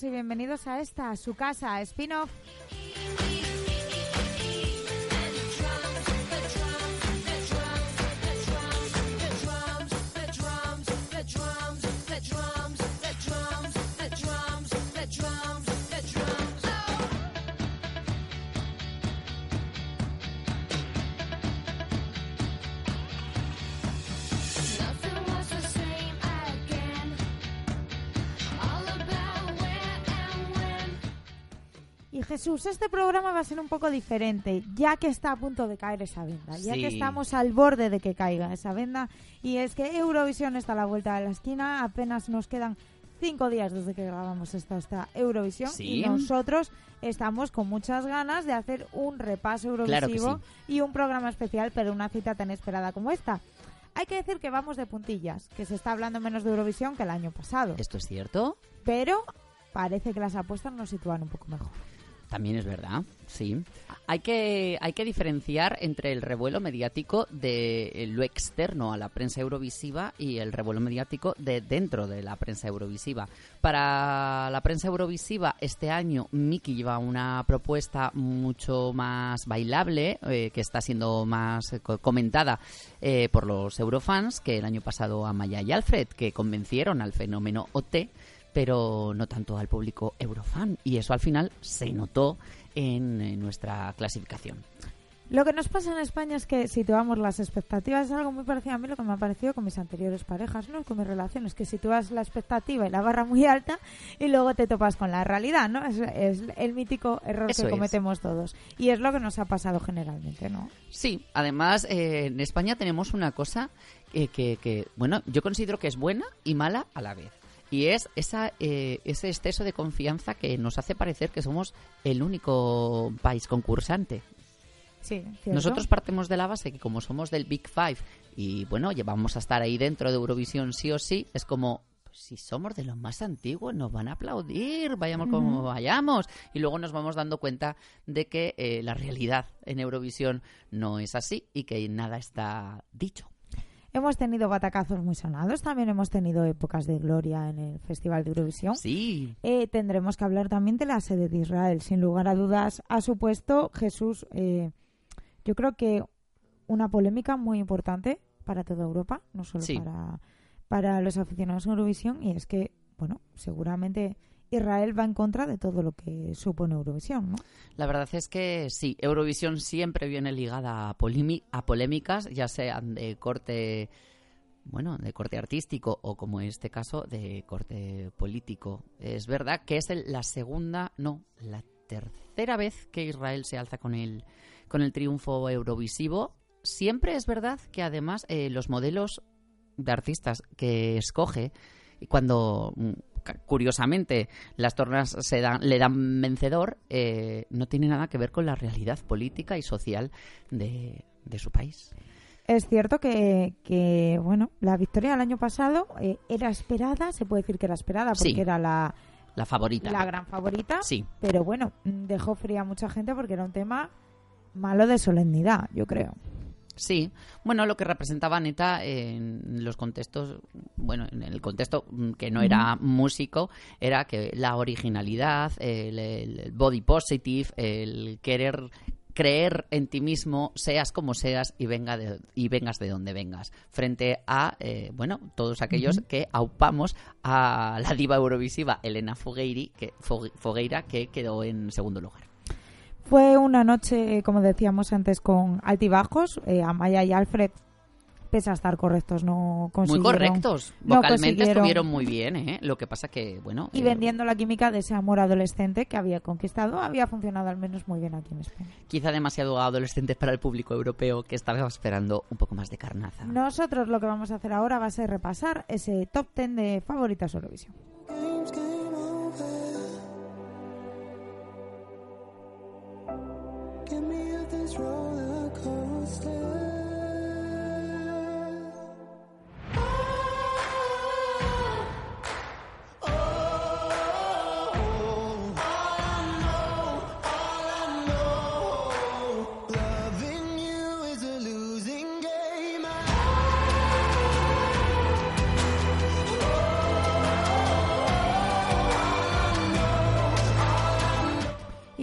Y bienvenidos a esta, su casa, spin-off. Jesús, este programa va a ser un poco diferente, ya que está a punto de caer esa venda, ya que estamos al borde de que caiga esa venda. Y es que Eurovisión está a la vuelta de la esquina, apenas nos quedan cinco días desde que grabamos esta, esta Eurovisión. Sí. Y nosotros estamos con muchas ganas de hacer un repaso Claro eurovisivo y un programa especial para una cita tan esperada como esta. Hay que decir que vamos de puntillas, que se está hablando menos de Eurovisión que el año pasado. ¿Esto es cierto? Pero parece que las apuestas nos sitúan un poco mejor. También es verdad, sí. Hay que, hay que diferenciar entre el revuelo mediático de lo externo a la prensa eurovisiva y el revuelo mediático de dentro de la prensa eurovisiva. Para la prensa eurovisiva, este año Miki lleva una propuesta mucho más bailable, eh, que está siendo más eh, co- comentada eh, por los eurofans que el año pasado a Maya y Alfred, que convencieron al fenómeno OT pero no tanto al público eurofan. Y eso al final se notó en, eh, nuestra clasificación. Lo que nos pasa en España es que situamos las expectativas, es algo muy parecido a mí lo que me ha parecido con mis anteriores parejas, ¿no? Con mis relaciones, que sitúas la expectativa y la barra muy alta y luego te topas con la realidad, ¿no? Es, es el mítico error Eso que es. cometemos todos. Y es lo que nos ha pasado generalmente, ¿no? Sí, además eh, en España tenemos una cosa que, que, que, bueno, yo considero que es buena y mala a la vez. Y es esa, eh, ese exceso de confianza que nos hace parecer que somos el único país concursante. Sí. Nosotros partimos de la base que como somos del Big Five y bueno, llevamos a estar ahí dentro de Eurovisión sí o sí, es como pues, si somos de los más antiguos nos van a aplaudir, vayamos como vayamos y luego nos vamos dando cuenta de que eh, la realidad en Eurovisión no es así y que nada está dicho. Hemos tenido batacazos muy sonados, también hemos tenido épocas de gloria en el Festival de Eurovisión. Sí, Eh, tendremos que hablar también de la sede de Israel. Sin lugar a dudas, ha supuesto Jesús, eh, yo creo que una polémica muy importante para toda Europa, no solo Sí. para, para los aficionados a Eurovisión, y es que, bueno, seguramente Israel va en contra de todo lo que supone Eurovisión, ¿no? La verdad es que sí, Eurovisión siempre viene ligada a, a polémicas, ya sean de corte, bueno, de corte artístico o como en este caso de corte político. Es verdad que es la segunda, no, la tercera vez que Israel se alza con el, con el triunfo eurovisivo. Siempre es verdad que además eh, los modelos de artistas que escoge cuando curiosamente las tornas se dan, le dan vencedor eh, no tiene nada que ver con la realidad política y social de, de su país. Es cierto que, que, bueno, la victoria del año pasado eh, era esperada, se puede decir que era esperada porque Sí. era la, La favorita. la gran favorita, Sí, pero bueno, dejó fría a mucha gente porque era un tema malo de solemnidad, yo creo. Sí, bueno, lo que representaba Neta en los contextos, bueno, en el contexto mm, que no era músico, era que la originalidad, el, body positive, el querer creer en ti mismo, seas como seas y venga de, y vengas de donde vengas, frente a eh, bueno todos aquellos que aupamos a la diva eurovisiva Elena Fogueiri, que, Fogue- Fogueira, que quedó en segundo lugar. Fue una noche, como decíamos antes, con altibajos. Eh, Amaya y Alfred, pese a estar correctos, no Muy consiguieron... correctos. no Vocalmente consiguieron- estuvieron muy bien, ¿eh? Lo que pasa que, bueno... Y eh, vendiendo la química de ese amor adolescente que había conquistado, había funcionado al menos muy bien aquí en España. quizá demasiado adolescentes para el público europeo que estaba esperando un poco más de carnaza. Nosotros lo que vamos a hacer ahora va a ser repasar ese top 10 de favoritas Eurovisión. Roller coaster.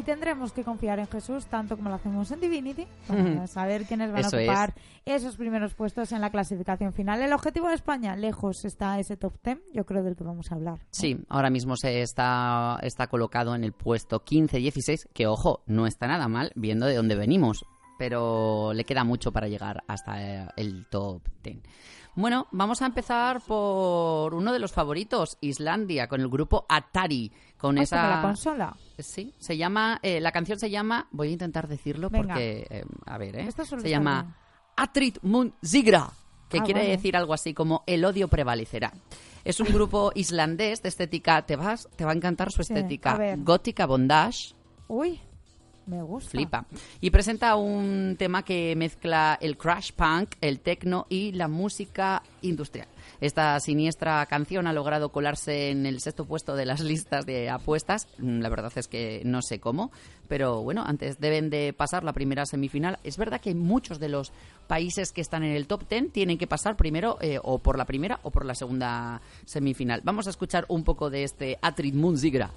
Tendremos que confiar en Jesús tanto como lo hacemos en Divinity para saber quiénes van Eso a es. ocupar esos primeros puestos en la clasificación final. El objetivo de España, lejos está ese top 10, yo creo del que vamos a hablar. ¿no? Sí, ahora mismo se está, está colocado en el puesto 15-16, que ojo, no está nada mal viendo de dónde venimos, pero le queda mucho para llegar hasta eh, el top 10. Bueno, vamos a empezar por uno de los favoritos, Islandia, con el grupo Atari, con Ay, esa... la consola. Sí, se llama, eh, la canción se llama, voy a intentar decirlo Venga. porque, eh, a ver, ¿eh? Se llama. Atrit Mun Zigra, que Ah, quiere vale. decir algo así como el odio prevalecerá. Es un grupo islandés de estética, te vas, te va a encantar su estética gótica bondage, Uy, me gusta. flipa. Y presenta un tema que mezcla el crash punk, el techno y la música industrial. Esta siniestra canción ha logrado colarse en el sexto puesto de las listas de apuestas. Mm, La verdad es que no sé cómo, pero bueno, antes deben de pasar la primera semifinal. Es verdad que muchos de los países que están en el top 10 tienen que pasar primero eh, o por la primera o por la segunda semifinal. Vamos a escuchar un poco de este Atrid Munzigra.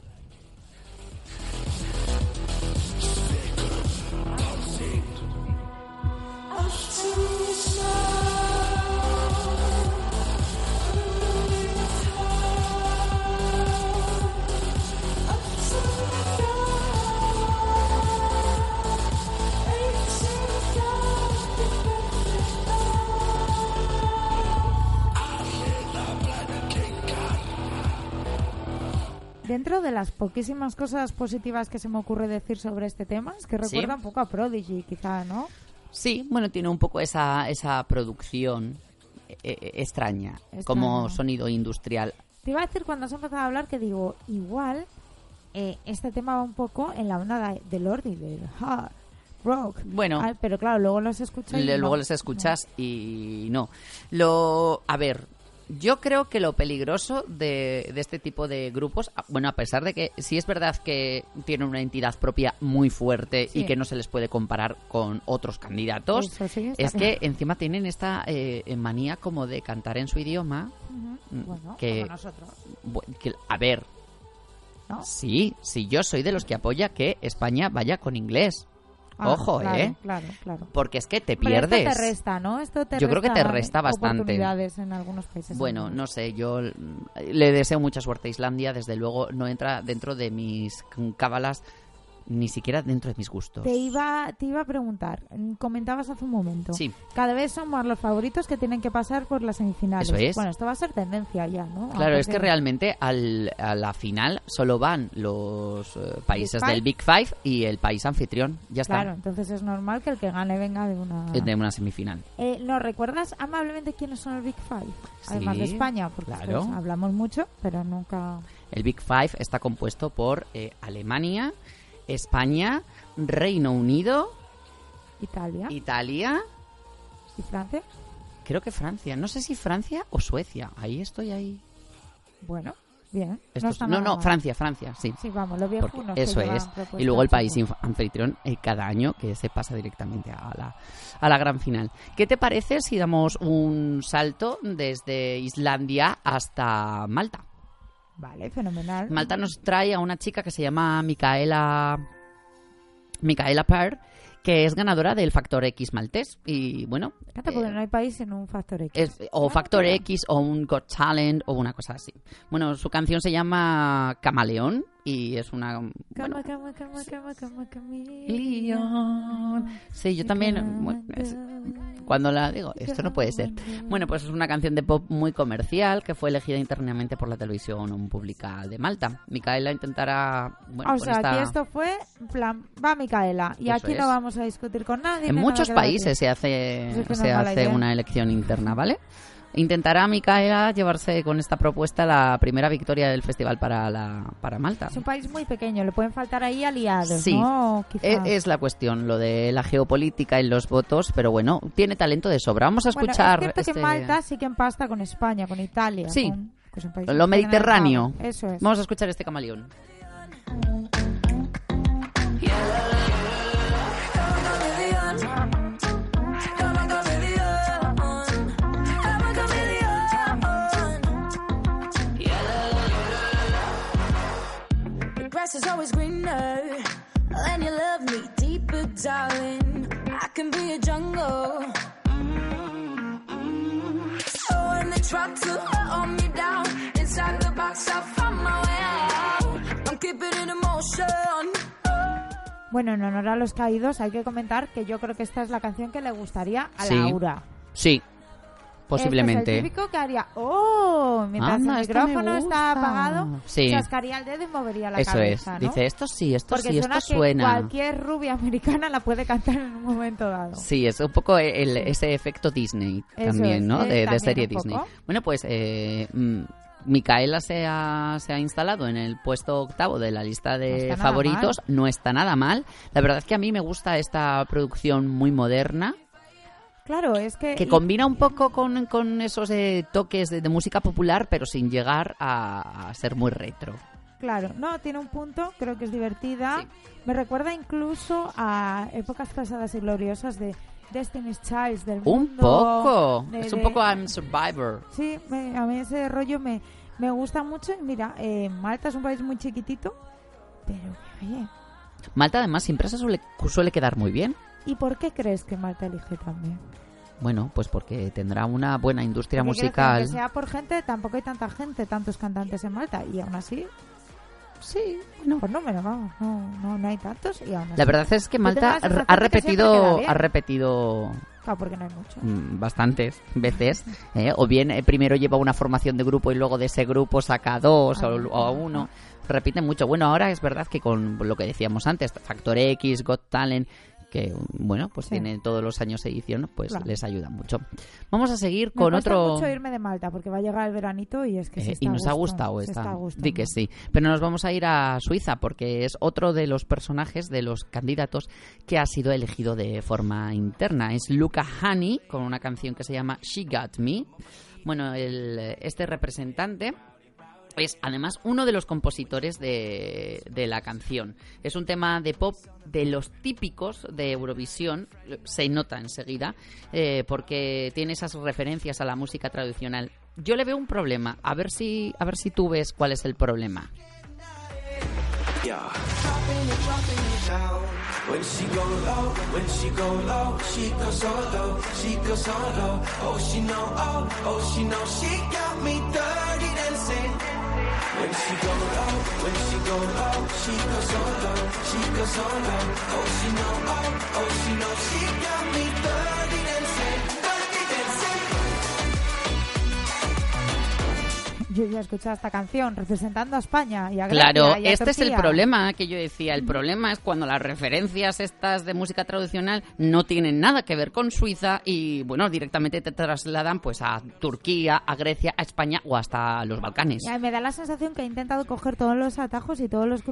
Dentro de las poquísimas cosas positivas que se me ocurre decir sobre este tema, es que Sí. recuerda un poco a Prodigy, quizá, ¿no? Sí, bueno, tiene un poco esa, esa producción eh, eh, extraña, Extraña. como sonido industrial. Te iba a decir cuando has empezado a hablar que digo, igual eh, este tema va un poco en la onda de- del Lordi, del hard rock. Bueno. Ah, pero claro, luego los escuchas y no. luego les escuchas y no. Lo, a ver, yo creo que lo peligroso de, de este tipo de grupos, bueno, a pesar de que sí es verdad que tienen una entidad propia muy fuerte y que no se les puede comparar con otros candidatos, sí, es que encima tienen esta eh, manía como de cantar en su idioma. Ujú. mm, Bueno, que- como nosotros, que- a ver, ¿no? sí, sí, yo soy de los que apoya que España vaya con inglés. Ah, Ojo, claro, ¿eh? Claro, claro. Porque es que te pierdes. Esto te resta, ¿no? Esto te Yo creo que te resta resta bastante. oportunidades en algunos países. Bueno, algunos. no sé, yo mm, le deseo mucha suerte a Islandia, desde luego no entra dentro de mis mm, cábalas, ni siquiera dentro de mis gustos. Te iba, te iba a preguntar, mm, comentabas hace un momento. Sí. Cada vez son más los favoritos que tienen que pasar por las semifinales. Eso es. Bueno, esto va a ser tendencia ya, ¿no? Claro, es que realmente al- a la final solo van los eh, países Five. del Big Five y el país anfitrión. Ya está. Claro, entonces es normal que el que gane venga de una... De una semifinal. Eh, ¿Nos recuerdas amablemente quiénes son el Big Five? Además de Sí, España, porque claro. hablamos mucho, pero nunca... El Big Five está compuesto por eh, Alemania, España, Reino Unido, Italia Italia, y Francia. creo que Francia. No sé si Francia o Suecia. Ahí estoy ahí. Bueno, Bien. Esto es- está no, no, mal. Francia, Francia, sí. Sí, vamos, los que eso es. Y luego el país anfitrión eh, cada año que se pasa directamente a la, a la gran final. ¿Qué te parece si damos un salto desde Islandia hasta Malta? Vale, fenomenal. Malta nos trae a una chica que se llama Micaela Micaela Per, que es ganadora del Factor X maltés. Y bueno, porque eh, no hay país sin un factor X. es- o Factor. X o un Got Talent o una cosa así. Bueno, su canción se llama Camaleón y es una... Cama, bueno, cama, cama, cama, cama, Camaleón. Sí, yo también... bueno, es- cuando la digo, esto no puede ser. Bueno, pues es una canción de pop muy comercial que fue elegida internamente por la televisión pública de Malta. Micaela intentará... Bueno, o con sea, esta- aquí esto fue, plan, va Micaela. Y Eso aquí es. no vamos a discutir con nadie. En muchos países se hace, Pues es que no se hace una elección interna, ¿vale? Intentará Micaela llevarse con esta propuesta la primera victoria del festival para, la, para Malta. Es un país muy pequeño, le pueden faltar ahí aliados, Sí. ¿no? Es, es la cuestión, lo de la geopolítica y los votos, pero bueno, tiene talento de sobra. Vamos a Bueno, escuchar es cierto este- que Malta sí que empasta con España, con Italia. Sí. con- países lo mediterráneo. Eso es. Vamos a escuchar este camaleón. Grass is always greener when you love me deeper, darling. I can be a jungle. So when they try to hold me down inside the box, I find my way out. I'm keeping it in motion. Bueno, en honor a los caídos, hay que comentar que yo creo que esta es la canción que le gustaría a Sí. Laura. Sí, Este posiblemente. es el típico que haría, ¡oh! Mientras Anda, el micrófono está apagado, Sí. chascaría el dedo y movería la Eso cabeza, es. ¿no? Dice, esto sí, esto Porque sí, suena esto que suena. cualquier rubia americana la puede cantar en un momento dado. Sí, es un poco el- ese efecto Disney Eso también, es, ¿no? De, serie Disney. Bueno, pues eh, mm, Micaela se ha, se ha instalado en el puesto octavo de la lista de favoritos. No está nada mal. La verdad es que a mí me gusta esta producción muy moderna, Claro, es que... que y- combina un poco con, con esos eh, toques de, de música popular, pero sin llegar a, a ser muy retro. Claro, no, tiene un punto, creo que es divertida. Sí. Me recuerda incluso a épocas pasadas y gloriosas de Destiny's Child del Un mundo. poco. de- Es un poco I'm Survivor. Sí, me- a mí ese rollo me, me gusta mucho. Mira, eh, Malta es un país muy chiquitito, pero oye, Malta además siempre se suele, suele quedar muy bien. ¿Y por qué crees que Malta elige también? Bueno, pues porque tendrá una buena industria Porque que musical. aunque sea por gente, tampoco hay tanta gente, tantos cantantes en Malta. Y aún así, Sí, bueno. por número, vamos, no, no, no hay tantos. Y aún así, La verdad es que Malta ha que repetido, bien. ha repetido claro, porque no hay mucho. mm, bastantes veces, ¿eh? o bien eh, primero lleva una formación de grupo y luego de ese grupo saca a dos o, Ah, o a uno. Repite mucho. Bueno, ahora es verdad que con lo que decíamos antes, Factor X, Got Talent, que bueno, pues Sí. tiene todos los años edición, pues Claro. les ayuda mucho. Vamos a seguir Me con cuesta otro. mucho irme de Malta porque va a llegar el veranito y es que se Eh, está y nos ha gustado esta. Di que sí. Pero nos vamos a ir a Suiza porque es otro de los personajes, de los candidatos que ha sido elegido de forma interna. Es Luca Hani con una canción que se llama She Got Me. Bueno, el- este representante es además uno de los compositores de, la canción. Es un tema de pop de los típicos de Eurovisión, se nota enseguida, eh, porque tiene esas referencias a la música tradicional. Yo le veo un problema, a ver si, a ver si tú ves cuál es el problema. When she go low, when she go low, she goes so low, she goes so low. Oh, she know, oh, oh, she know, she got me 30. Yo ya he escuchado esta canción representando a España y a Grecia Claro, y a este es el problema que yo decía. El problema es cuando las referencias estas de música tradicional no tienen nada que ver con Suiza y, bueno, directamente te trasladan pues a Turquía, a Grecia, a España o hasta los Balcanes. Ya, me da la sensación que ha intentado coger todos los atajos y todos los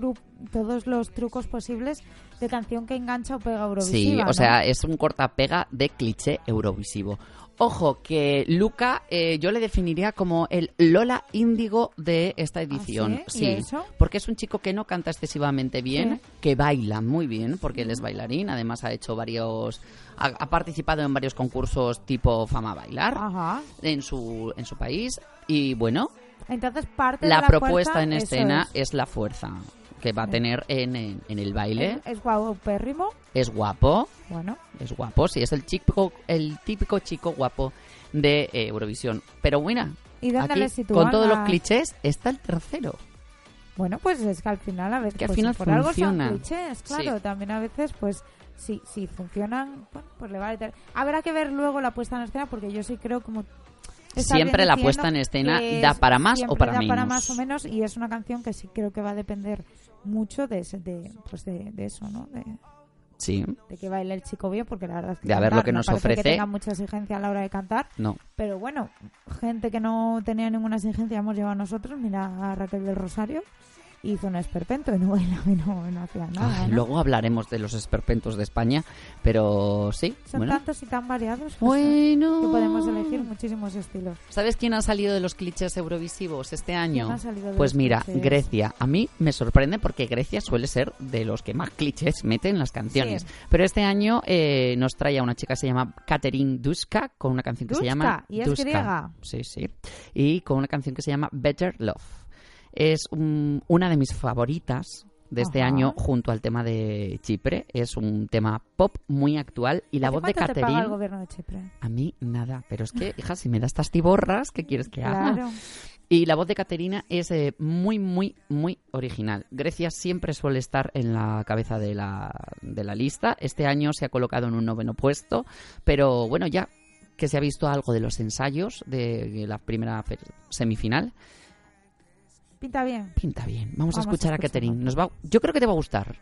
todos los trucos posibles de canción que engancha o pega Eurovisiva. Sí, ¿no? o sea, es un cortapega de cliché eurovisivo. Ojo, que Luca eh, yo le definiría como el Lola Índigo de esta edición. ¿Ah, sí? ¿Y eso? porque es un chico que no canta excesivamente bien, Sí. que baila muy bien, porque él es bailarín, además ha hecho varios, ha, ha participado en varios concursos tipo Fama Bailar Ajá. en su, en su país y bueno, Entonces, parte la, de la propuesta fuerza, en escena es. es. la fuerza que va a tener en, en- en el baile. Es, es guapérrimo. Es guapo, Bueno, es guapo, sí, es el típico, el típico chico guapo de eh, Eurovisión. Pero mira, ¿Y dónde aquí, le sitúan con todos los clichés, está el tercero. Bueno, pues es que al final a veces Que al pues, final por algo funciona. son clichés, claro, Sí. también a veces pues si si funcionan, bueno, pues le vale. Habrá que ver luego la puesta en escena porque yo sí creo como Siempre la puesta en escena da para más o para da para más o menos y es una canción que sí creo que va a depender mucho de ese- de pues de, de eso, ¿no? De, Sí, de que baile el chico bien porque la verdad es que De a ver lo que no nos parece ofrece. que tenga mucha exigencia a la hora de cantar no. pero bueno, gente que no tenía ninguna exigencia hemos llevado nosotros. Mira a Raquel del Rosario, hizo un esperpento y no y no, no hacía nada. Ay, ¿no? Luego hablaremos de los esperpentos de España, pero sí. Son bueno. tantos y tan variados pues, Bueno. que podemos elegir muchísimos estilos. ¿Sabes quién ha salido de los clichés eurovisivos este año? ¿Quién ha salido de Pues mira, clichés? Grecia. A mí me sorprende porque Grecia suele ser de los que más clichés meten en las canciones. Sí. Pero este año eh, nos trae a una chica que se llama Katerin Duska con una canción que se Duska, llama ¿y es Duska. griega? Sí, sí. Y con una canción que se llama Better Love. Es un- una de mis favoritas de este Ajá. año junto al tema de Chipre. Es un tema pop muy actual y la ¿Hace voz de cuánto te paga el Katerin... gobierno de Chipre? A mí nada, pero es que, hija, si me da estas tiborras, ¿qué quieres que haga? Claro. Y la voz de Caterina es eh, muy, muy, muy original. Grecia siempre suele estar en la cabeza de la, de la lista. Este año se ha colocado en un noveno puesto, pero bueno, ya que se ha visto algo de los ensayos de la primera semifinal, Pinta bien. pinta bien. Vamos, a escuchar a. Caterina. Nos va, yo creo que te va a gustar.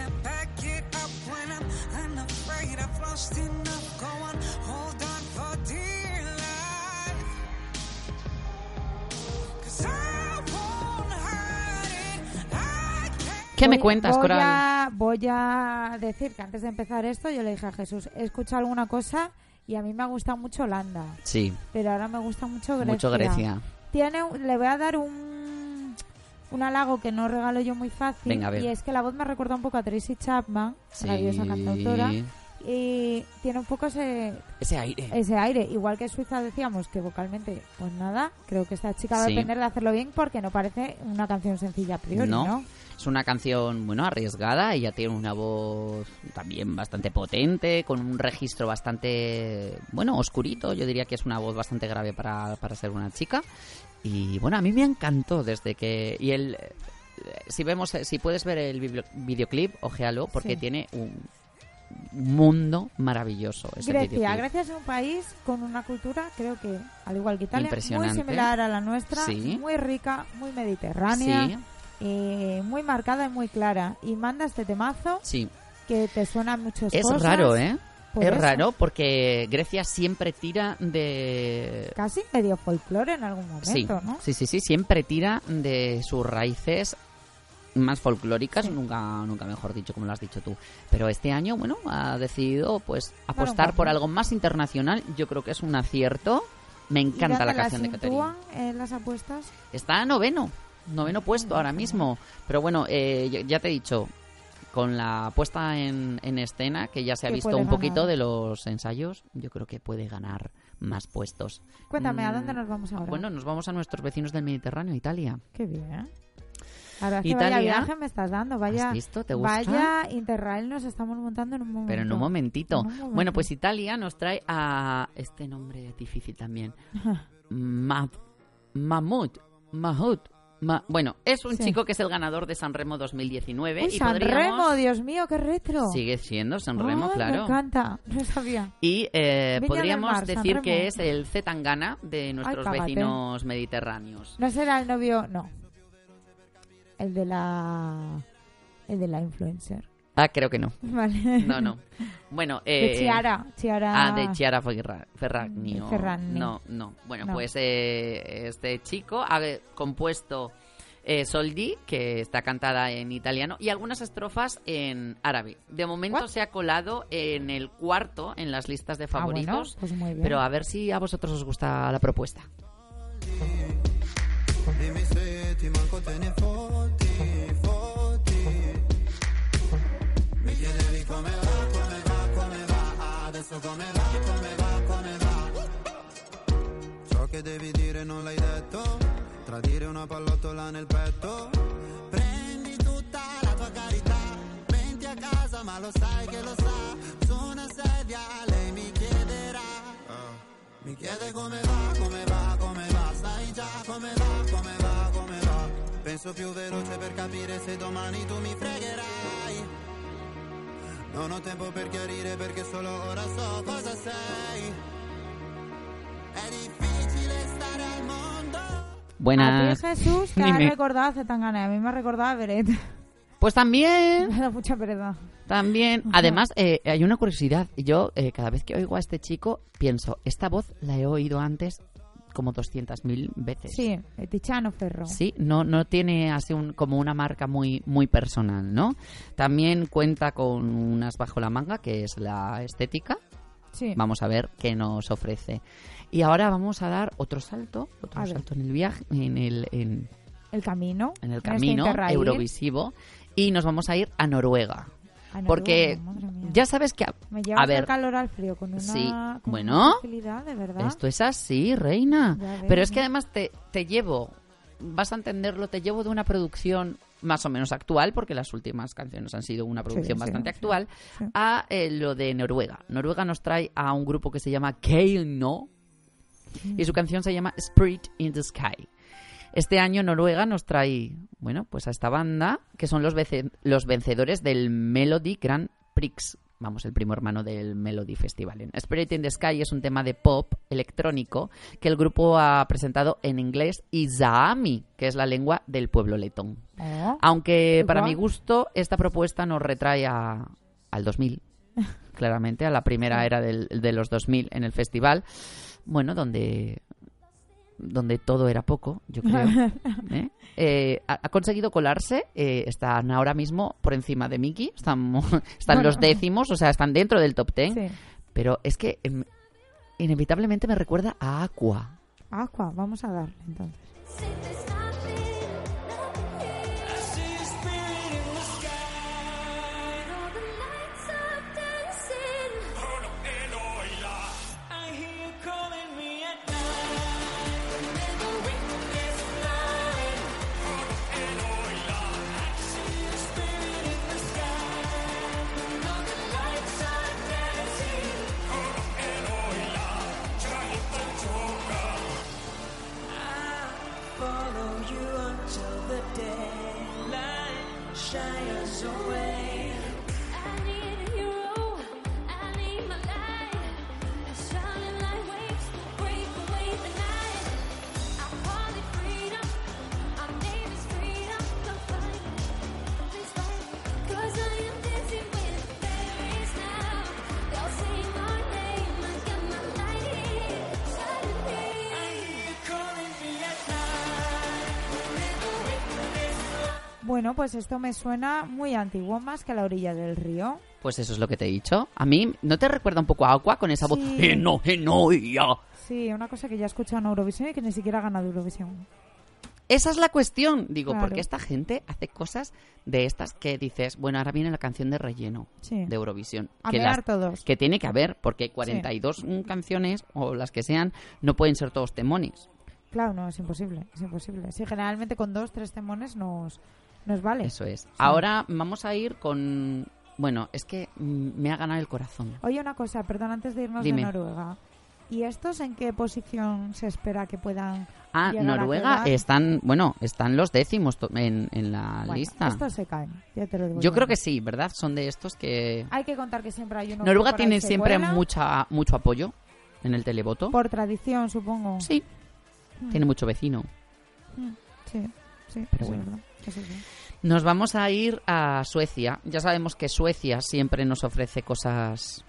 Say to back it up when I'm unafraid I've lost enough. Go on, hold on for dear life. 'Cause I won't hide it. I can't. ¿Qué me Voy- cuentas, voy Coral? A, voy a decir que antes de empezar esto yo le dije a Jesús, he escuchado alguna cosa y a mí me ha gustado mucho Holanda, Sí, pero ahora me gusta mucho Grecia. mucho Grecia. Tiene, le voy a dar un, un halago que no regalo yo muy fácil. Venga. Y es que la voz me recuerda un poco a Tracy Chapman, Sí. maravillosa cantautora. Y tiene un poco ese, Ese aire. ese aire. Igual que Suiza decíamos que vocalmente, pues nada, creo que esta chica va a Sí. depender de hacerlo bien porque no parece una canción sencilla a priori, No. ¿no? Es una canción, bueno, arriesgada. Ella tiene una voz también bastante potente, con un registro bastante, bueno, oscurito. Yo diría que es una voz bastante grave para, para ser una chica. Y bueno, a mí me encantó desde que... Y el... Si vemos, si puedes ver el videoclip, ojealo, porque Sí. tiene un mundo maravilloso. ese Grecia, videoclip. Grecia es un país con una cultura, creo que, al igual que Italia, muy similar a la nuestra, Sí. muy rica, muy mediterránea, Sí, eh, muy marcada y muy clara. Y manda este temazo sí. que te suena muchas Es cosas. raro, ¿eh? Por es eso. raro porque Grecia siempre tira de Casi medio folclore en algún momento, Sí, ¿no? sí, sí, sí, siempre tira de sus raíces más folclóricas, Sí. nunca, nunca mejor dicho, como lo has dicho tú. Pero este año, bueno, ha decidido pues apostar por algo más internacional. Yo creo que es un acierto. Me ¿Y encanta la canción de Caterina. eh, las apuestas? Está noveno, noveno puesto ahora mismo. Pero bueno, eh, ya te he dicho, con la puesta en, en escena, que ya se ha visto un poquito de los ensayos, yo creo que puede ganar más puestos. Cuéntame, ¿a Mm, dónde nos vamos ahora? Bueno, nos vamos a nuestros vecinos del Mediterráneo, Italia. Qué bien. Ahora que vaya Italia. viaje me estás dando, vaya, ¿Has visto? ¿Te gusta? vaya Interrail nos estamos montando en un momento. Pero en un momentito. En un momento. Bueno, pues Italia nos trae a este nombre difícil también. Ma- Mahmoud. Mahmoud. Ma- bueno, es un Sí. chico que es el ganador de San Remo 2019 Uy, y San podríamos... Remo, Dios mío, qué retro. Sigue siendo San Remo, Ay, claro. Me encanta, no sabía. Y eh, podríamos Mar, decir que es el Zetangana de nuestros vecinos mediterráneos. No será el novio, no. El de la. El de la influencer. Ah, creo que no. Vale. No, no. Bueno, eh, De Chiara. Chiara. Ah, de Chiara Ferra- Ferragni. Ferragni. No, no. Bueno, No. pues eh, este chico ha compuesto eh, Soldi, que está cantada en italiano, y algunas estrofas en árabe. De momento What? se ha colado en el cuarto en las listas de Ah, bueno, favoritos. pues muy bien. Pero a ver si a vosotros os gusta la propuesta. Come va, come va, come va. Ciò che devi dire non l'hai detto. Tradire una pallottola nel petto. Prendi tutta la tua carità. Venti a casa ma lo sai che lo sa. Su una sedia lei mi chiederà. Mi chiede come va, come va, come va, sai già come va, come va, come va. Penso più veloce per capire se domani tu mi fregherai. Non ho tempo per chiarire perché solo ora so cosa sei. È difficile stare al mondo. A Buenas. ti, Jesús, que has Dime. recordado a Zetangana. A mí me ha recordado a Beret. Pues también, Me da mucha pereza. también. Además, eh, hay una curiosidad. Yo, eh, cada vez que oigo a este chico, pienso, esta voz la he oído antes como 200.000 veces. Sí, Tiziano Ferro. Sí, no, no tiene así un, como una marca muy, muy personal, ¿no? También cuenta con unas bajo la manga, que es la estética. Sí. Vamos a ver qué nos ofrece. Y ahora vamos a dar otro salto, otro A ver. salto en el viaje, en el, en, El camino. en el este camino eurovisivo, y nos vamos a ir a Noruega. A Porque ya sabes que... a- Me lleva a ver, el calor al frío con una, Sí, con bueno. una facilidad, de verdad. Esto es así, reina. Ves, Pero es que además te, te llevo, vas a entenderlo, te llevo de una producción más o menos actual, porque las últimas canciones han sido una producción sí, bastante sí, actual, sí. a eh, lo de Noruega. Noruega nos trae a un grupo que se llama Keino y su canción se llama Spirit in the Sky. Este año Noruega nos trae, bueno, pues a esta banda, que son los, vencedores del Melody Grand Prix. Vamos, el primo hermano del Melody Festival. Spirit in the Sky es un tema de pop electrónico que el grupo ha presentado en inglés y Zaami, que es la lengua del pueblo letón. Oh, Aunque para mi gusto esta propuesta nos retrae a- al 2000, claramente, a la primera era del- de los 2000 en el festival, bueno, donde donde todo era poco, yo creo. ¿eh? Eh, ha, ha conseguido colarse, eh, están ahora mismo por encima de Mickey, están, están Bueno. los décimos, o sea, están dentro del top ten, sí. pero es que em, inevitablemente me recuerda a Aqua. Aqua, vamos a darle entonces. Pues esto me suena muy antiguo, más que a la orilla del río. Pues eso es lo que te he dicho. A mí, ¿no te recuerda un poco a Aqua con esa voz? Sí. "Eh, no, eh, no, y ya"? Sí, una cosa que ya he escuchado en Eurovisión y que ni siquiera ha ganado Eurovisión. Esa es la cuestión. Digo, Claro. porque esta gente hace cosas de estas que dices, bueno, ahora viene la canción de relleno Sí. de Eurovisión. A que, mear todos. que tiene que haber, porque 42 mm, canciones, o las que sean, no pueden ser todos temones. Claro, no, es imposible, es imposible. Sí, generalmente con dos, tres temones nos, nos vale. Eso es. Ahora vamos a ir con... Bueno, es que mm, me ha ganado el corazón. Oye, una cosa, perdón, antes de irnos Dime. de Noruega. ¿Y estos en qué posición se espera que puedan Ah, Noruega están, bueno, están los décimos en, en la Bueno, lista. Estos se caen, ya te lo digo Yo creo ahora. que sí, ¿verdad? Son de estos que... Hay que contar que siempre hay uno Noruega tiene siempre cuela, mucha, mucho apoyo en el televoto. Por tradición, supongo. Sí, Mm. tiene mucho vecino. Mm, Sí, sí, Pero bueno. verdad. Nos vamos a ir a Suecia. Ya sabemos que Suecia siempre nos ofrece cosas,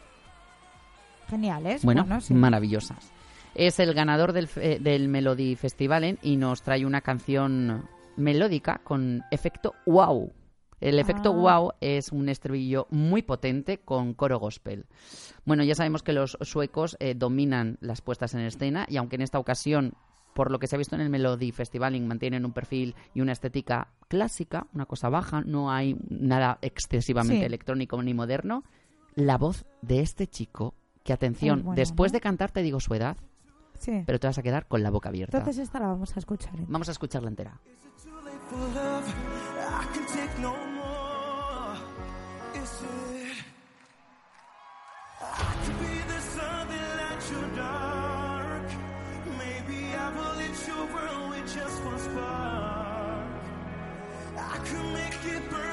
Geniales. bueno, Bueno, sí. maravillosas. Es el ganador del, del Melody Festivalen y nos trae una canción melódica con efecto wow. El efecto Ah. wow es un estribillo muy potente con coro gospel. Bueno, ya sabemos que los suecos eh, dominan las puestas en escena y aunque en esta ocasión, por lo que se ha visto en el Melody Festivaling, mantienen un perfil y una estética clásica, una cosa baja, no hay nada excesivamente Sí. electrónico ni moderno, la voz de este chico, que atención, bueno, después ¿no? de cantar te digo su edad, Sí. pero te vas a quedar con la boca abierta. Entonces esta la vamos a escuchar. ¿eh? Vamos a escucharla entera. I can take no more. Is it? I could be the sun that lights your dark. Could make it burn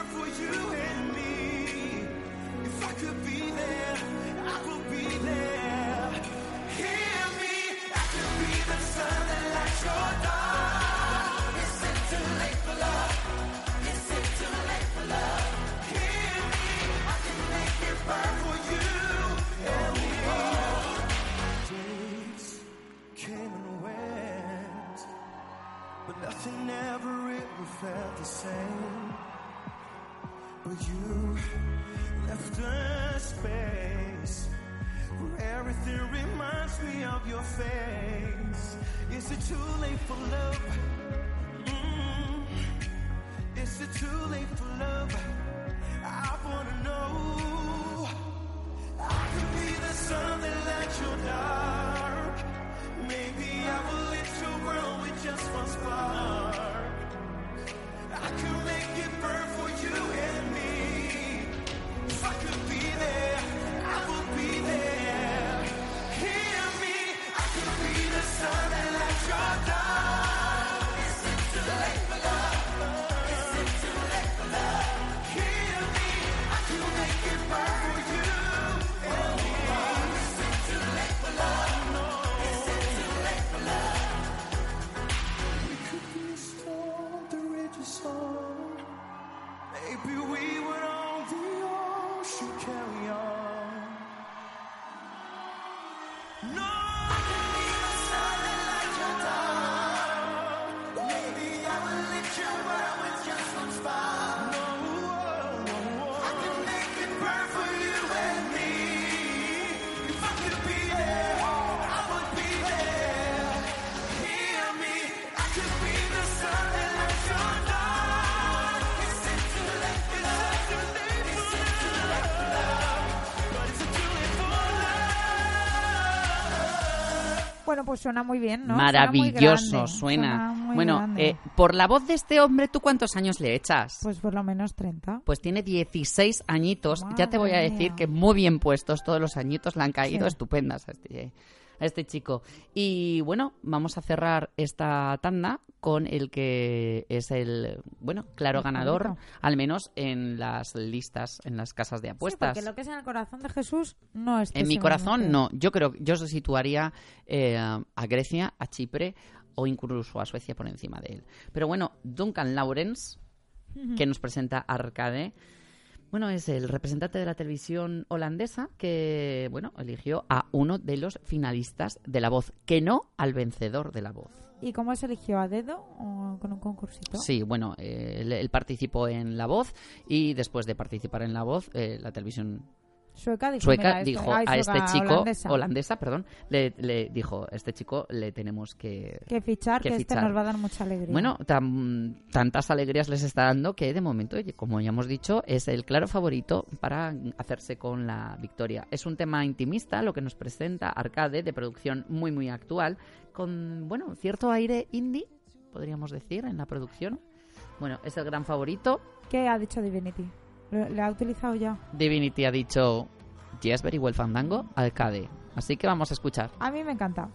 pues suena muy bien, ¿no? Maravilloso, Suena, muy suena. grande, muy bueno, eh, por la voz de este hombre, ¿tú cuántos años le echas? Pues por lo menos 30. Pues tiene 16 añitos. ya te voy a decir mía. que muy bien puestos todos los añitos le han caído Sí. estupendas a este, a este chico. Y bueno, vamos a cerrar esta tanda con el que es el, bueno, claro ganador, al menos en las listas, en las casas de Sí, apuestas. porque lo que es en el corazón de Jesús no es En mi corazón no. Yo creo yo se situaría eh, a Grecia, a Chipre o incluso a Suecia por encima de él. Pero bueno, Duncan Lawrence, que nos presenta Arcade, bueno, es el representante de la televisión holandesa que, bueno, eligió a uno de los finalistas de La Voz, que no al vencedor de La Voz. ¿Y cómo se eligió? ¿A dedo o con un concursito? Sí, bueno, eh, él, él participó en La Voz y después de participar en La Voz, eh, la televisión Sueca dijo, sueca este- ay, a este chico holandesa, holandesa, perdón le, le dijo este chico le tenemos que que fichar, que que, este nos va a dar mucha alegría. bueno tan- tantas alegrías les está dando que de momento como ya hemos dicho es el claro favorito para hacerse con la victoria. Es un tema intimista lo que nos presenta arcade de producción muy muy actual con bueno cierto aire indie podríamos decir en la producción. Bueno es el gran favorito. ¿Qué ha dicho Divinity? ¿Le, le ha utilizado ya? Divinity ha dicho Yes, very well, Fandango, Arcade. Así que vamos a escuchar. A mí me encanta.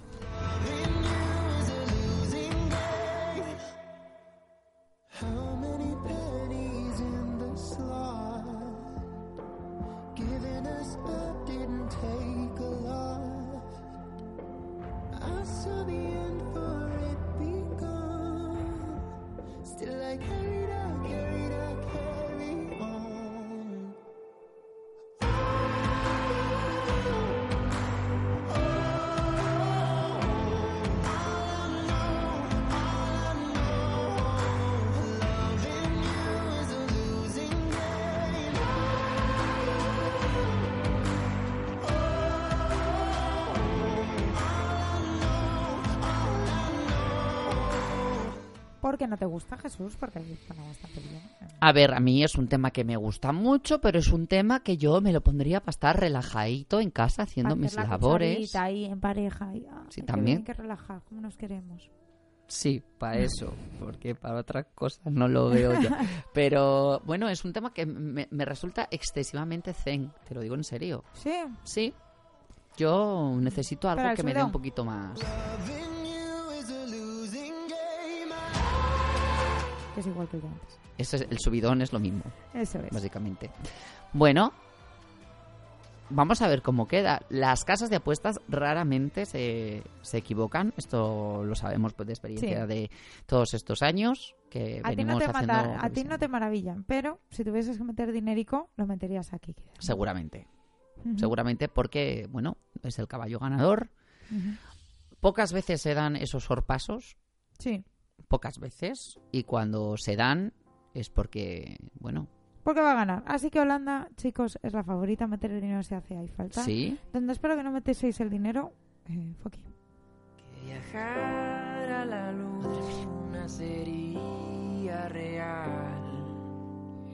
No te gusta Jesús? Porque suena bastante bien. A ver, a mí es un tema que me gusta mucho, pero es un tema que yo me lo pondría para estar relajadito en casa haciendo Hacer mis la labores. ahí en pareja. Y, ah, Sí, también. Hay que relajar, como nos queremos. Sí, para eso, porque para otras cosas no lo veo yo. Pero bueno, es un tema que me, me resulta excesivamente zen, te lo digo en serio. Sí, Sí, yo necesito algo que me dé un poquito más. Es igual que yo antes. Ese es- el subidón es lo mismo, Eso es. básicamente. Bueno, vamos a ver cómo queda. Las casas de apuestas raramente se, se equivocan. Esto lo sabemos pues, de experiencia Sí. de todos estos años que A ti, no te a ti no te maravillan, pero si tuvieses que meter dinerico, lo meterías aquí. quizás. Seguramente. Seguramente porque, bueno, es el caballo ganador. Pocas veces se dan esos sorpasos, Sí, pocas veces. Y cuando se dan es porque, bueno, porque va a ganar. Así que Holanda, chicos, es la favorita. Meter el dinero si hace ahí falta. sí. Donde espero que no metéis el dinero, eh, aquí. Que viajar a la luna sería real.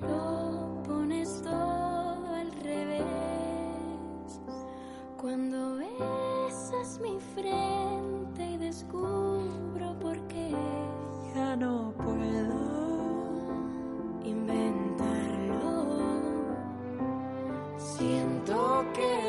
Lo pones todo al revés. Cuando besas mi frente y descubro por qué No puedo. inventarlo. Siento que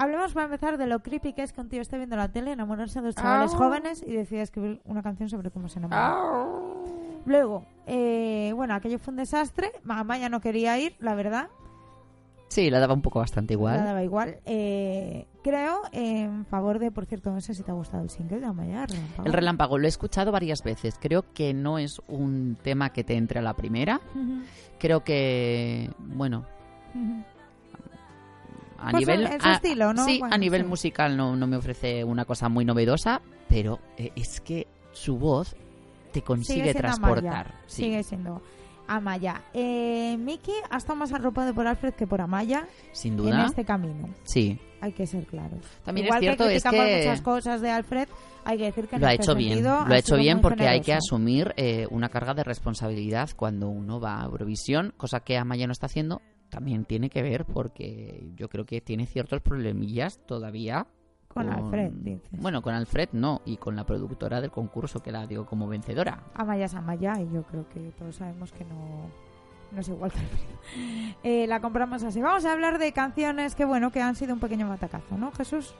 Hablemos para empezar de lo creepy que es que un tío esté viendo la tele, enamorarse de dos chavales jóvenes y decide escribir una canción sobre cómo se enamora. Luego, eh, bueno, aquello fue un desastre. Amaya no quería ir, la verdad. Sí, la daba un poco bastante La igual. daba igual. Eh, creo en favor de, por cierto, no sé si te ha gustado el single de Amaya. Relámpago. El relámpago lo he escuchado varias veces. Creo que no es un tema que te entre a la primera. Creo que, bueno. A Pues nivel en- en su a- estilo, ¿no? Sí, Bueno, a nivel sí. musical no, no me ofrece una cosa muy novedosa, pero eh, es que su voz te consigue transportar. Amaya. Sí. Sigue siendo Amaya. Eh, Miki ha estado más arropado por Alfred que por Amaya Sin en duda. este camino. Sí, Hay que ser claros. También Igual es cierto que es que muchas cosas de Alfred, hay que decir que en lo ha este hecho bien. sentido Lo ha hecho bien porque hay que asumir eh, una carga de responsabilidad cuando uno va a Eurovisión, cosa que Amaya no está haciendo. También tiene que ver porque yo creo que tiene ciertos problemillas todavía. Con Alfred, dices. Bueno, con Alfred no, y con la productora del concurso que la dio como vencedora. Amaya es Amaya y yo creo que todos sabemos que no, no es igual que Alfred. Eh, la compramos así. Vamos a hablar de canciones que, bueno, que han sido un pequeño matacazo, ¿no, Jesús?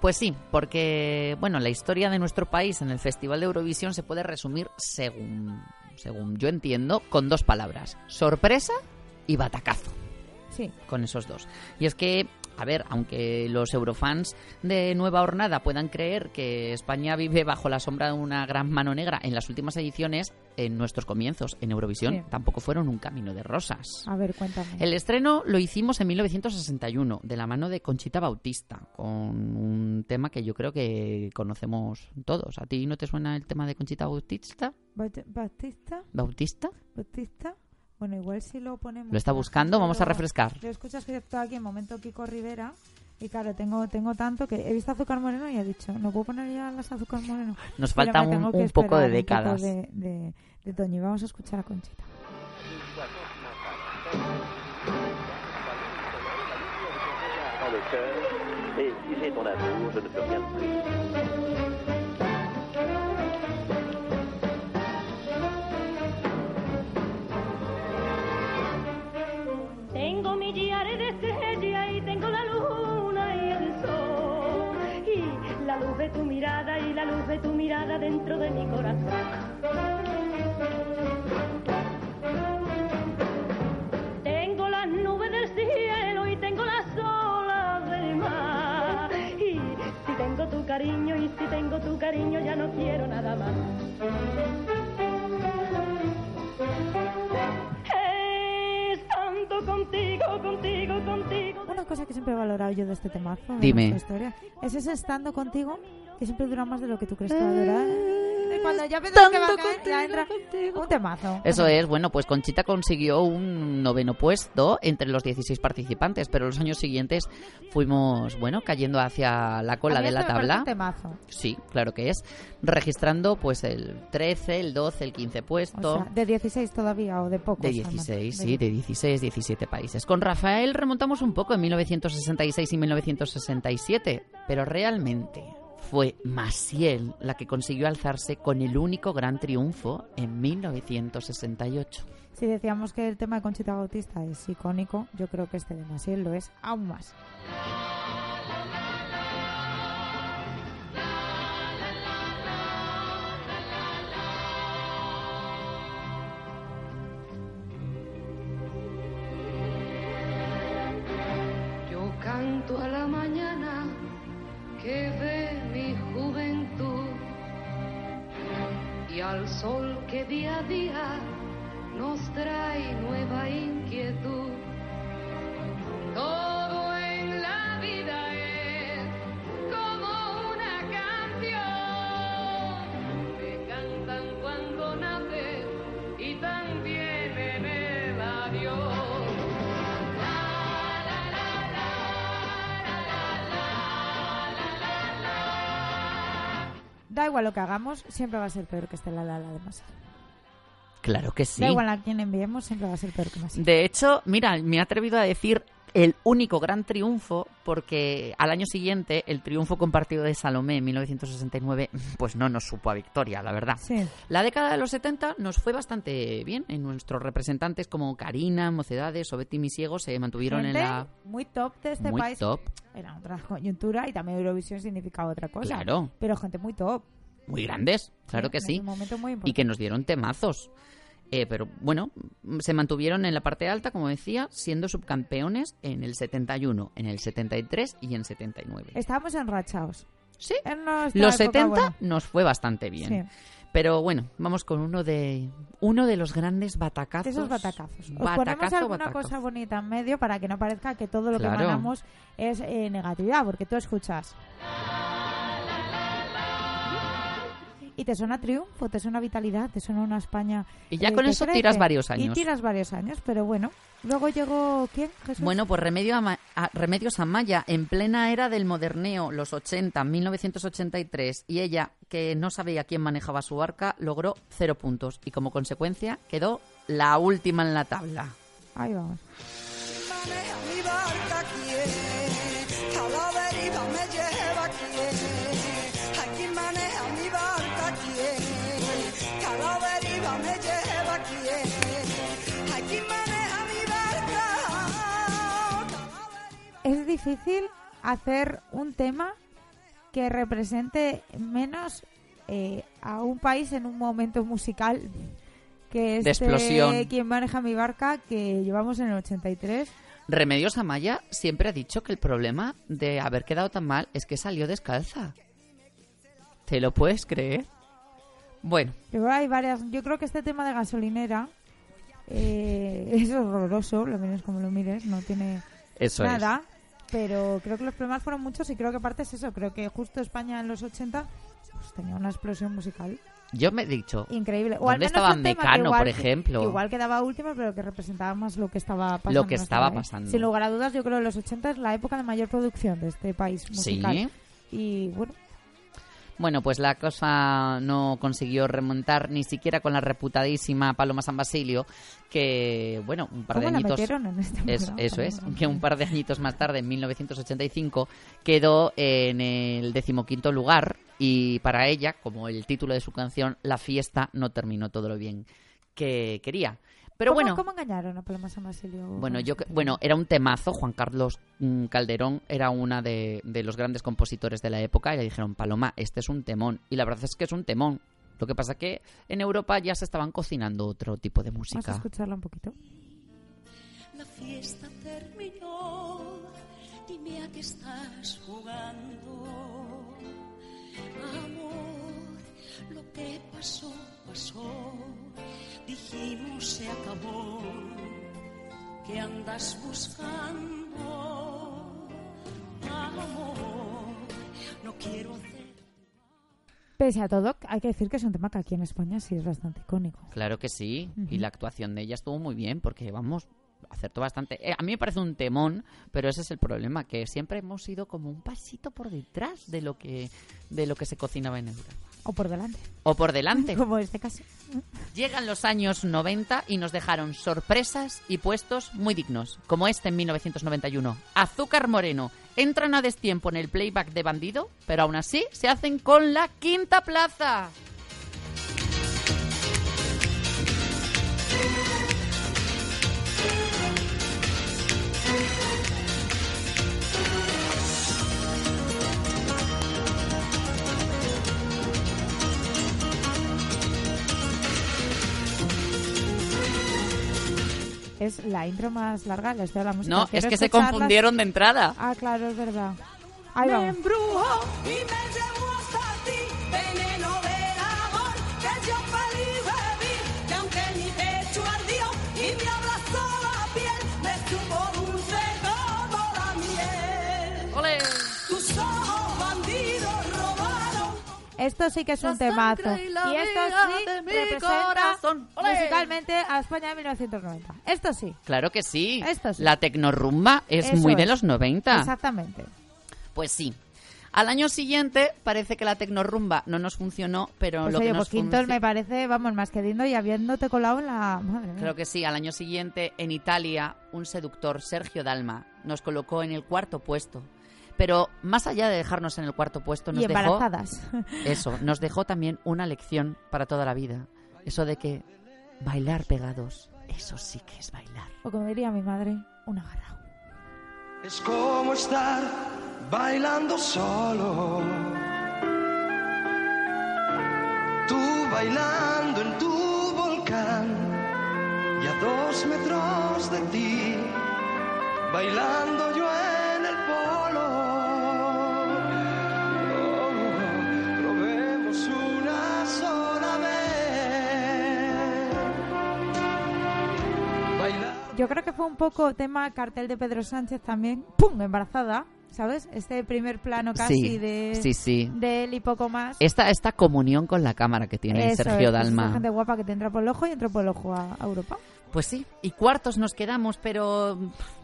Pues sí, porque bueno, la historia de nuestro país en el Festival de Eurovisión se puede resumir según, según yo entiendo, con dos palabras: sorpresa y batacazo. Sí. Con esos dos. Y es que, a ver, aunque los eurofans de Nueva Hornada puedan creer que España vive bajo la sombra de una gran mano negra en las últimas ediciones, en nuestros comienzos en Eurovisión Sí. tampoco fueron un camino de rosas. A ver, cuéntame. El estreno lo hicimos en 1961, de la mano de Conchita Bautista, con un tema que yo creo que conocemos todos. ¿A ti no te suena el tema de Conchita Bautista? Baut- Batista, ¿Bautista? Bueno, igual si lo ponemos. Lo está buscando, vamos a refrescar. Lo escuchas que está aquí en momento Kiko Rivera. Y claro, tengo, tengo tanto que he visto azúcar moreno y he dicho, no puedo poner ya las azúcar moreno. Nos falta un, un poco de décadas. Poco de, de, de Toño. Vamos a escuchar a Conchita. Dentro de mi corazón. Tengo las nubes del cielo y tengo las olas del mar. Y si tengo tu cariño y si tengo tu cariño ya no quiero nada más. Cosa que siempre he valorado yo de este temazo, de Dime. nuestra historia, es ese estando contigo que siempre dura más de lo que tú crees que va a durar. Y Cuando ya piensas que va a caer, ya entra un temazo. Eso es, bueno, pues Conchita consiguió un noveno puesto entre los 16 participantes, pero los años siguientes fuimos, bueno, cayendo hacia la cola de la tabla. un temazo. Sí, claro que es. Registrando pues el 13, el 12, el 15 O puesto. sea, de 16 todavía o de pocos. de además. 16, De- sí, de 16, 17 países. Con Rafael remontamos un poco en 1966 y 1967, pero realmente fue Maciel la que consiguió alzarse con el único gran triunfo en 1968. Si decíamos que el tema de Conchita Bautista es icónico, yo creo que este de Maciel lo es aún más. Al sol que día a día nos trae nueva inquietud. Da igual lo que hagamos, siempre va a ser peor que este la la la de Maciel. Claro que sí. Da igual a quién enviemos, siempre va a ser peor que Maciel. De hecho, mira, me he atrevido a decir el único gran triunfo porque al año siguiente el triunfo compartido de Salomé en 1969 pues no nos supo a victoria, la verdad. Sí. La década de los 70 nos fue bastante bien. En nuestros representantes como Karina, Mocedades o Betty Misiego se mantuvieron en la... muy top de este Muy país. top. Era otra coyuntura y también Eurovisión significaba otra cosa. Claro. Pero gente muy top. Muy grandes, claro que sí. un momento muy Y que nos dieron temazos. Eh, pero bueno, se mantuvieron en la parte alta, como decía, siendo subcampeones en el 71, en el 73 y en 79. Estábamos enrachados. Sí. En Los época 70 buena. nos fue bastante bien. Sí. Pero bueno, vamos con uno de uno de los grandes batacazos. Esos batacazos. Os ponemos Batacazo, alguna batacazo. cosa bonita en medio para que no parezca que todo lo Claro. que mandamos es eh, negatividad, porque tú escuchas. Y te suena triunfo, te suena vitalidad, te suena una España. Y ya eh, con eso crece. tiras varios Y años. tiras varios años, pero bueno. Luego llegó, ¿quién? Jesús. Bueno, pues Remedio Ama- a- Remedios Amaya, en plena era del moderneo, los 80, 1983, y ella, que no sabía quién manejaba su barca, logró cero puntos y como consecuencia quedó la última en la tabla. Ahí vamos. Difícil hacer un tema que represente menos eh, a un país en un momento musical que De este explosión. quien maneja mi barca que llevamos en el 83 Remedios Amaya siempre ha dicho que el problema de haber quedado tan mal es que salió descalza. ¿Te lo puedes creer? Bueno, yo creo, hay varias yo creo que este tema de gasolinera eh, es horroroso lo menos como lo mires no tiene eso nada pero creo que los problemas fueron muchos y creo que parte es eso creo que justo España en los 80 pues, tenía una explosión musical. Yo me he dicho, increíble. O ¿Dónde estaba Mecano, igual- por ejemplo? que igual quedaba último, pero que representaba más lo que estaba pasando. Lo que estaba pasando. Sin lugar a dudas, yo creo que los 80 es la época de mayor producción de este país musical. sí. Y bueno, Bueno, pues la cosa no consiguió remontar ni siquiera con la reputadísima Paloma San Basilio, que, bueno, un par de ¿Cómo la añitos... en este Es- eso es, que un par de añitos más tarde, en 1985, quedó en el decimoquinto lugar y para ella, como el título de su canción, la fiesta no terminó todo lo bien que quería. Pero ¿Cómo, bueno, ¿Cómo engañaron a Paloma San Basilio? bueno, yo que- bueno, era un temazo. Juan Carlos mm, Calderón era una de, de los grandes compositores de la época y le dijeron, Paloma, este es un temón. Y la verdad es que es un temón. Lo que pasa que en Europa ya se estaban cocinando otro tipo de Vamos a música. escucharla un poquito. La fiesta terminó, dime a qué estás jugando. Amor, lo que pasó, pasó, dijimos se acabó. ¿Qué andas buscando? Amor, no quiero hacer. Pese a todo, hay que decir que es un tema que aquí en España sí es bastante icónico. Claro que sí. Y la actuación de ella estuvo muy bien porque, vamos, acertó bastante. Eh, a mí me parece un temón, pero ese es el problema, que siempre hemos ido como un pasito por detrás de lo que, de lo que se cocinaba en Europa. O por delante. O por delante. Como este caso. Llegan los años 90 y nos dejaron sorpresas y puestos muy dignos, como este en 1991. Azúcar Moreno. Entran a destiempo en el playback de Bandido, pero aún así se hacen con la quinta plaza. Es la intro más larga de la historia de la música. No, Quiero es que se confundieron de entrada. Ah, claro, es verdad. Ahí Me vamos. embrujó y me llevó Esto sí que es un temazo. y la Y esto sí de mi representa musicalmente a España de 1990. Esto sí. Claro que sí. Esto sí. La tecnorrumba es Eso muy de es. los 90. Exactamente. Pues sí. Al año siguiente parece que la tecnorumba no nos funcionó, pero Pues lo oye, que pues nos Quintos funci- me parece, vamos, más que lindo y habiéndote colado en la... Madre mía. Creo que sí, al año siguiente en Italia un seductor, Sergio Dalma, nos colocó en el cuarto puesto. Pero más allá de dejarnos en el cuarto puesto, nos y dejó embarazadas. eso, nos dejó también una lección para toda la vida. Eso de que bailar pegados, eso sí que es bailar. o como diría mi madre, un agarrao. Es como estar bailando solo. Tú bailando en tu volcán y a dos metros de ti, bailando yo en Yo creo que fue un poco tema cartel de Pedro Sánchez también. ¡Pum! Embarazada. ¿Sabes? Este primer plano casi Sí, de, sí, sí. de él y poco más. Esta, esta comunión con la cámara que tiene Eso Sergio es, Dalma. gente guapa que te entra por el ojo y entra por el ojo a, a Europa. Pues sí, y cuartos nos quedamos, pero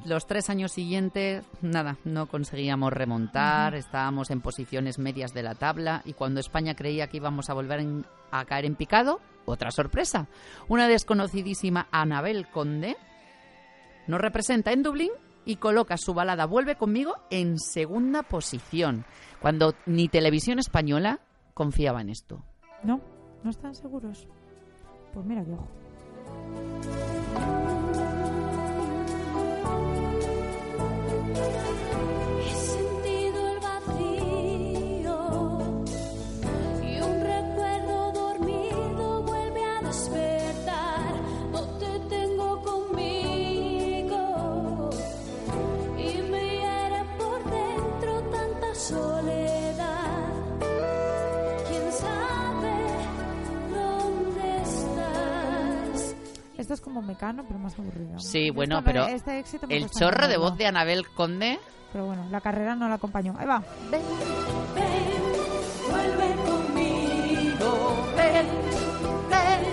los tres años siguientes, nada, no conseguíamos remontar, estábamos en posiciones medias de la tabla y cuando España creía que íbamos a volver en- a caer en picado, otra sorpresa. Una desconocidísima Anabel Conde nos representa en Dublín y coloca su balada Vuelve conmigo en segunda posición, cuando ni televisión española confiaba en esto. ¿No? ¿No están seguros? Pues mira que ojo. Esto es como Mecano, pero más aburrido. Sí, bueno, me- pero este éxito me el chorro de voz de Anabel Conde Pero bueno, la carrera no la acompañó. Ahí va. Vuelve conmigo, ven, ven.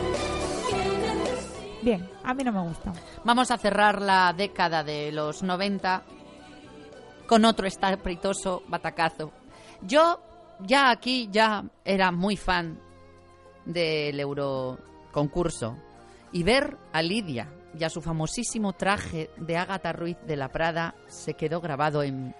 Bien, a mí no me gusta. Vamos a cerrar la década de los 90 con otro estrepitoso batacazo. Yo ya aquí ya era muy fan del Euroconcurso y ver a Lidia y a su famosísimo traje de Ágata Ruiz de la Prada se quedó grabado en,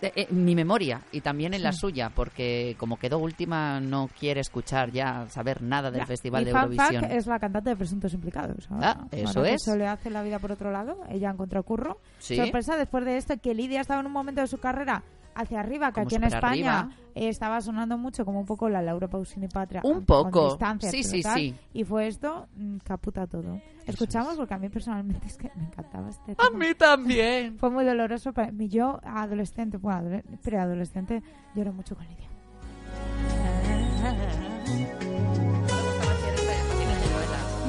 de- en mi memoria y también en la suya, porque como quedó última no quiere escuchar ya saber nada del Ya. Festival y de Eurovisión. Es la cantante de Presuntos Implicados. Ah, eso es. Se le hace la vida por otro lado. Ella encontró curro. Sí. Sorpresa después de esto que Lidia estaba en un momento de su carrera hacia arriba, que Como aquí en España eh, estaba sonando mucho como un poco la Laura Pausini Patria. Un poco. distancia, Sí, sí, tal, sí. Y fue esto, mm, caputa todo. Escuchamos porque a mí personalmente es que me encantaba este A tema. mí también. Fue muy doloroso para mí. Yo, adolescente, bueno, adole- preadolescente, lloré mucho con Lidia.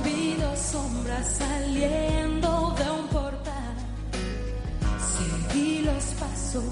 Vi dos sombras saliendo de un portal. Seguí los pasos,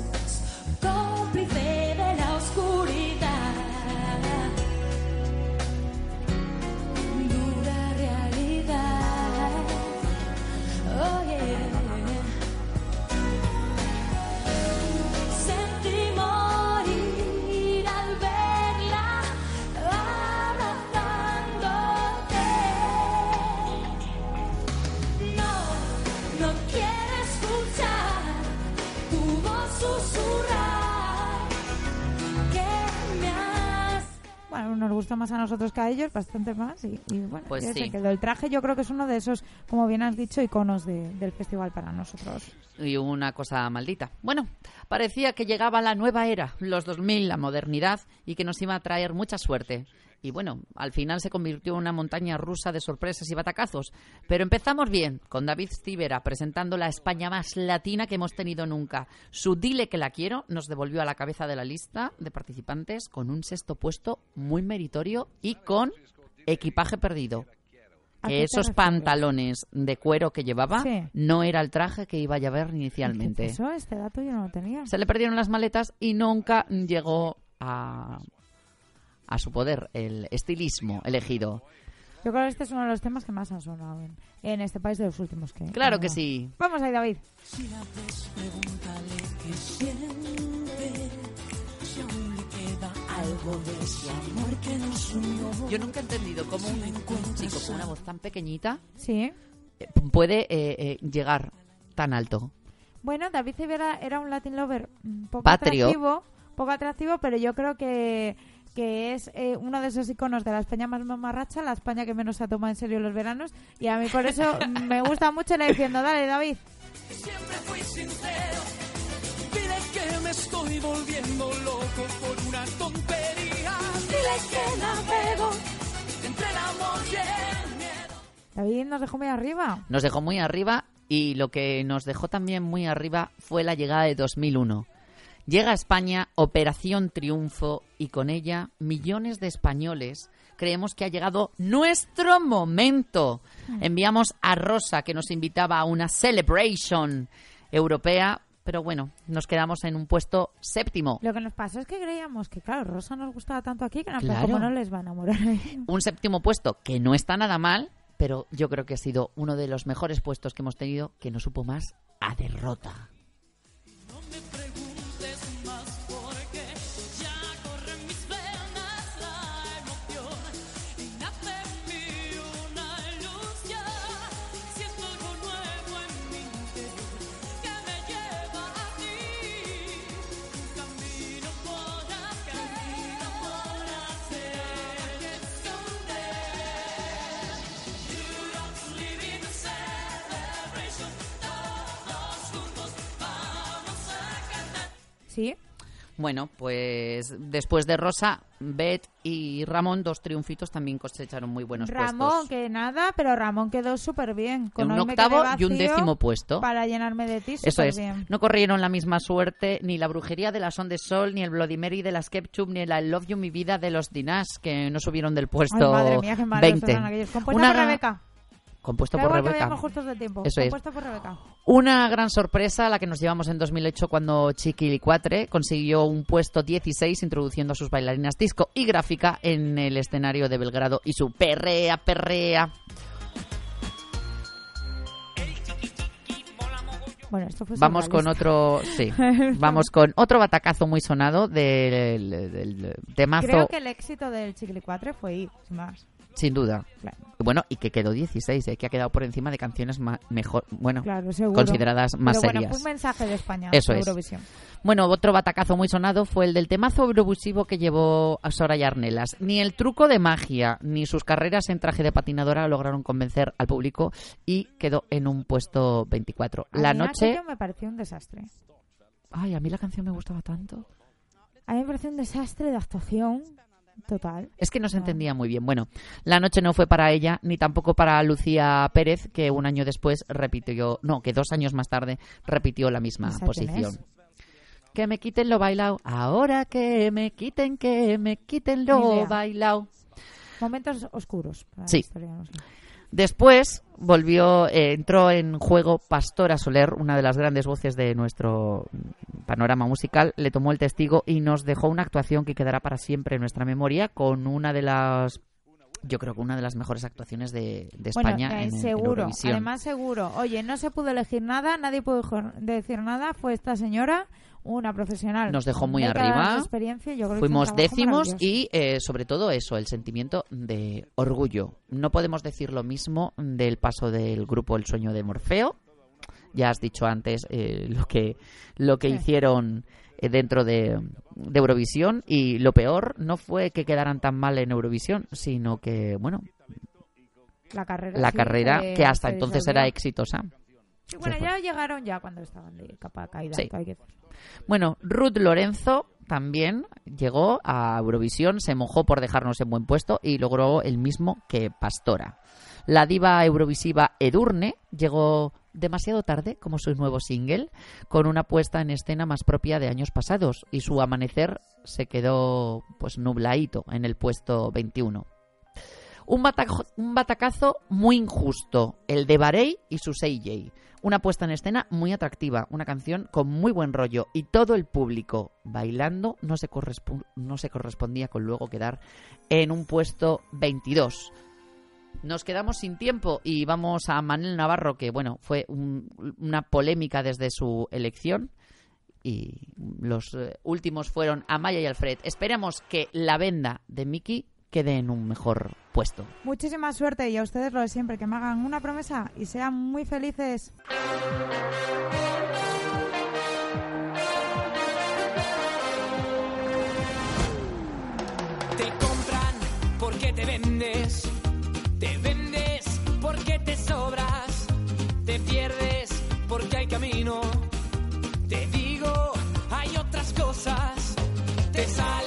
nos gusta más a nosotros que a ellos, bastante más. Y, y bueno, Pues yo sé sí. que el traje yo creo que es uno de esos, como bien has dicho, iconos de- del festival para nosotros. y una cosa maldita. Bueno, parecía que llegaba la nueva era, los 2000, la modernidad, y que nos iba a traer mucha suerte. Y bueno, al final se convirtió en una montaña rusa de sorpresas y batacazos. Pero empezamos bien, con David Civera presentando la España más latina que hemos tenido nunca. Su Dile que la quiero nos devolvió a la cabeza de la lista de participantes con un sexto puesto muy meritorio y con equipaje perdido. ¿A Que esos refieres? pantalones de cuero que llevaba Sí. no era el traje que iba a llevar inicialmente. Eso, este dato yo no lo tenía. Se le perdieron las maletas y nunca llegó a, a su poder el estilismo elegido. Yo creo que este es uno de los temas que más han sonado en, en este país de los últimos que. Claro que sí. Vamos ahí, David. Si la ves, pregúntale qué siente. Si aún le queda algo de ese amor que nos unió. Yo nunca he entendido cómo un, un chico con una voz tan pequeñita Sí. eh, puede eh, eh, llegar tan alto. Bueno, David Civera era un Latin lover mm, poco Patrio. atractivo, poco atractivo, pero yo creo que, que es eh, uno de esos iconos de la España más mamarracha, la España que menos se toma en serio los veranos, y a mí por eso me gusta mucho le diciendo, dale David. Siempre fui sincero. Dile que me estoy volviendo loco por una tontería. Dile que navego entre el amor y el miedo. David nos dejó muy arriba. Nos dejó muy arriba y lo que nos dejó también muy arriba fue la llegada de 2001. Llega a España Operación Triunfo y con ella millones de españoles creemos que ha llegado nuestro momento. Enviamos a Rosa que nos invitaba a una celebration europea, pero bueno, nos quedamos en un puesto séptimo. Lo que nos pasó es que creíamos que, claro, Rosa nos gustaba tanto aquí que no, Claro. como no les va a enamorar. Un séptimo puesto que no está nada mal, pero yo creo que ha sido uno de los mejores puestos que hemos tenido que no supo más a derrota. No me Sí, Bueno, pues después de Rosa, Bet y Ramón, dos triunfitos, también cosecharon muy buenos Ramón, puestos. que nada, pero Ramón quedó súper bien. Con un octavo y un décimo puesto. Para llenarme de ti, Eso es. bien. No corrieron la misma suerte ni la brujería de la Son de Sol, ni el Bloody Mary de las Ketchup, ni la I Love You Mi Vida de los Dinas, que no subieron del puesto Ay, madre mía, qué malos 20. eran aquellos. Una Rebeca. Compuesto por Rebeca. Eso es. Compuesto por Rebeca. Una gran sorpresa la que nos llevamos en 2008 cuando Chiquilicuatre consiguió un puesto 16 introduciendo a sus bailarinas disco y gráfica en el escenario de Belgrado y su perrea, perrea. Bueno, esto fue Vamos con otro, sí, vamos con otro batacazo muy sonado del, del- del temazo, Creo que el éxito del 4 fue ir, sin más. Sin duda. Claro. Bueno, y que quedó 16, eh, que ha quedado por encima de canciones ma- mejor, bueno, Claro, consideradas más Pero bueno, serias. fue un mensaje de España. Eso de es. Bueno, otro batacazo muy sonado fue el del temazo eurovisivo que llevó a Soraya Arnelas. Ni el truco de magia, ni sus carreras en traje de patinadora lograron convencer al público y quedó en un puesto 24. A La mí noche... me pareció un desastre. Ay, a mí la canción me gustaba tanto. A mí me pareció un desastre de actuación total. Es que no se entendía muy bien. Bueno, la noche no fue para ella, ni tampoco para Lucía Pérez, que un año después repitió, no, que dos años más tarde repitió la misma ¿Esa quién posición. Que me quiten lo bailao, ahora que me quiten, que me quiten lo bailao. Momentos oscuros. para Sí. la. Después volvió, eh, entró en juego Pastora Soler, una de las grandes voces de nuestro panorama musical, le tomó el testigo y nos dejó una actuación que quedará para siempre en nuestra memoria con una de las, yo creo que una de las mejores actuaciones de, de España bueno, eh, en, seguro, además seguro. Oye, no se pudo elegir nada, nadie pudo decir nada. Fue esta señora, una profesional. Nos dejó muy arriba. experiencia, yo creo Fuimos décimos y eh, sobre todo eso, el sentimiento de orgullo. No podemos decir lo mismo del paso del grupo El Sueño de Morfeo. Ya has dicho antes eh, lo que, lo que Sí. hicieron eh, dentro de, de Eurovisión y lo peor no fue que quedaran tan mal en Eurovisión, sino que, bueno, la carrera, la sí, carrera eh, que hasta entonces disolvió. era exitosa. Sí, bueno, ya llegaron ya cuando estaban de capa caída. Sí. todo hay que decirlo. Bueno, Ruth Lorenzo también llegó a Eurovisión, se mojó por dejarnos en buen puesto y logró el mismo que Pastora. La diva eurovisiva Edurne llegó demasiado tarde como su nuevo single, con una puesta en escena más propia de años pasados y su amanecer se quedó pues nubladito en el puesto 21. Un, batacazo muy injusto, el de Barey y su J. Una puesta en escena muy atractiva, una canción con muy buen rollo y todo el público bailando no se, no se correspondía con luego quedar en un puesto 22. Nos quedamos sin tiempo y vamos a Manel Navarro, que bueno, fue un- una polémica desde su elección. Y los eh, últimos fueron Amaya y Alfred. Esperemos que la venda de Mickey quede en un mejor puesto. Muchísima suerte y a ustedes lo de siempre, que me hagan una promesa y sean muy felices. Te compran porque te vendes, te vendes porque te sobras, te pierdes porque hay camino. Te digo, hay otras cosas, te sales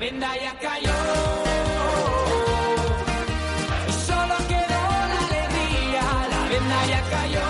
venda ya cayó. Solo quedó la alegría, la venda ya cayó.